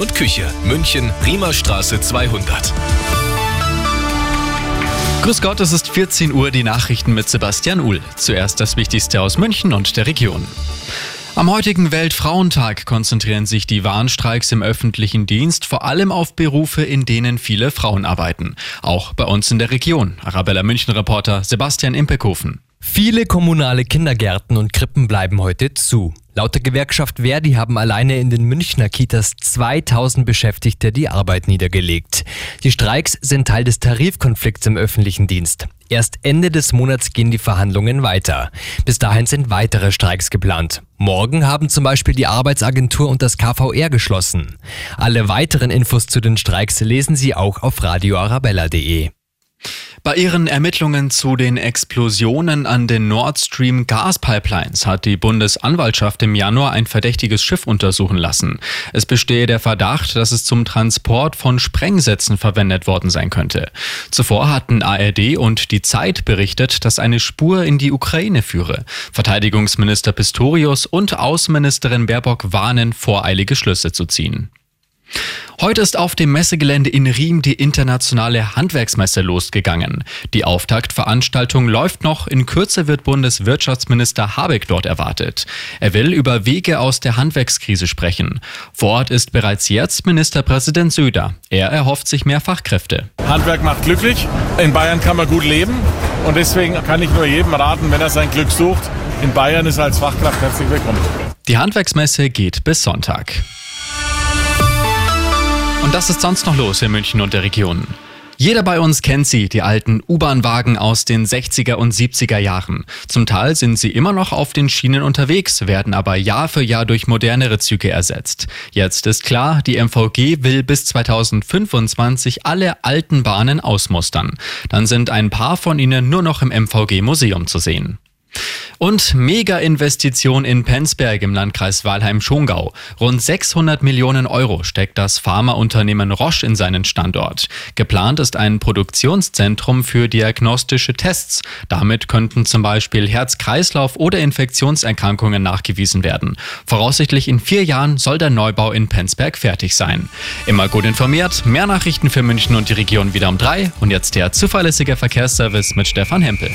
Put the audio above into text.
und Küche. München, Riemerstraße 200. Grüß Gott, es ist 14 Uhr, die Nachrichten mit Sebastian Uhl. Zuerst das Wichtigste aus München und der Region. Am heutigen Weltfrauentag konzentrieren sich die Warnstreiks im öffentlichen Dienst vor allem auf Berufe, in denen viele Frauen arbeiten. Auch bei uns in der Region. Arabella München Reporter Sebastian Impekhofen. Viele kommunale Kindergärten und Krippen bleiben heute zu. Laut der Gewerkschaft Verdi haben alleine in den Münchner Kitas 2000 Beschäftigte die Arbeit niedergelegt. Die Streiks sind Teil des Tarifkonflikts im öffentlichen Dienst. Erst Ende des Monats gehen die Verhandlungen weiter. Bis dahin sind weitere Streiks geplant. Morgen haben zum Beispiel die Arbeitsagentur und das KVR geschlossen. Alle weiteren Infos zu den Streiks lesen Sie auch auf radioarabella.de. Bei ihren Ermittlungen zu den Explosionen an den Nord Stream Gaspipelines hat die Bundesanwaltschaft im Januar ein verdächtiges Schiff untersuchen lassen. Es bestehe der Verdacht, dass es zum Transport von Sprengsätzen verwendet worden sein könnte. Zuvor hatten ARD und die Zeit berichtet, dass eine Spur in die Ukraine führe. Verteidigungsminister Pistorius und Außenministerin Baerbock warnen, voreilige Schlüsse zu ziehen. Heute ist auf dem Messegelände in Riem die internationale Handwerksmesse losgegangen. Die Auftaktveranstaltung läuft noch. In Kürze wird Bundeswirtschaftsminister Habeck dort erwartet. Er will über Wege aus der Handwerkskrise sprechen. Vor Ort ist bereits jetzt Ministerpräsident Söder. Er erhofft sich mehr Fachkräfte. Handwerk macht glücklich. In Bayern kann man gut leben. Und deswegen kann ich nur jedem raten, wenn er sein Glück sucht, in Bayern ist er als Fachkraft herzlich willkommen. Die Handwerksmesse geht bis Sonntag. Und das ist sonst noch los in München und der Region. Jeder bei uns kennt sie, die alten U-Bahn-Wagen aus den 60er und 70er Jahren. Zum Teil sind sie immer noch auf den Schienen unterwegs, werden aber Jahr für Jahr durch modernere Züge ersetzt. Jetzt ist klar, die MVG will bis 2025 alle alten Bahnen ausmustern. Dann sind ein paar von ihnen nur noch im MVG-Museum zu sehen. Und Mega-Investition in Penzberg im Landkreis Walheim-Schongau. Rund 600 Millionen Euro steckt das Pharmaunternehmen Roche in seinen Standort. Geplant ist ein Produktionszentrum für diagnostische Tests. Damit könnten zum Beispiel Herz-Kreislauf- oder Infektionserkrankungen nachgewiesen werden. Voraussichtlich in vier Jahren soll der Neubau in Penzberg fertig sein. Immer gut informiert, mehr Nachrichten für München und die Region wieder um drei. Und jetzt der zuverlässige Verkehrsservice mit Stefan Hempel.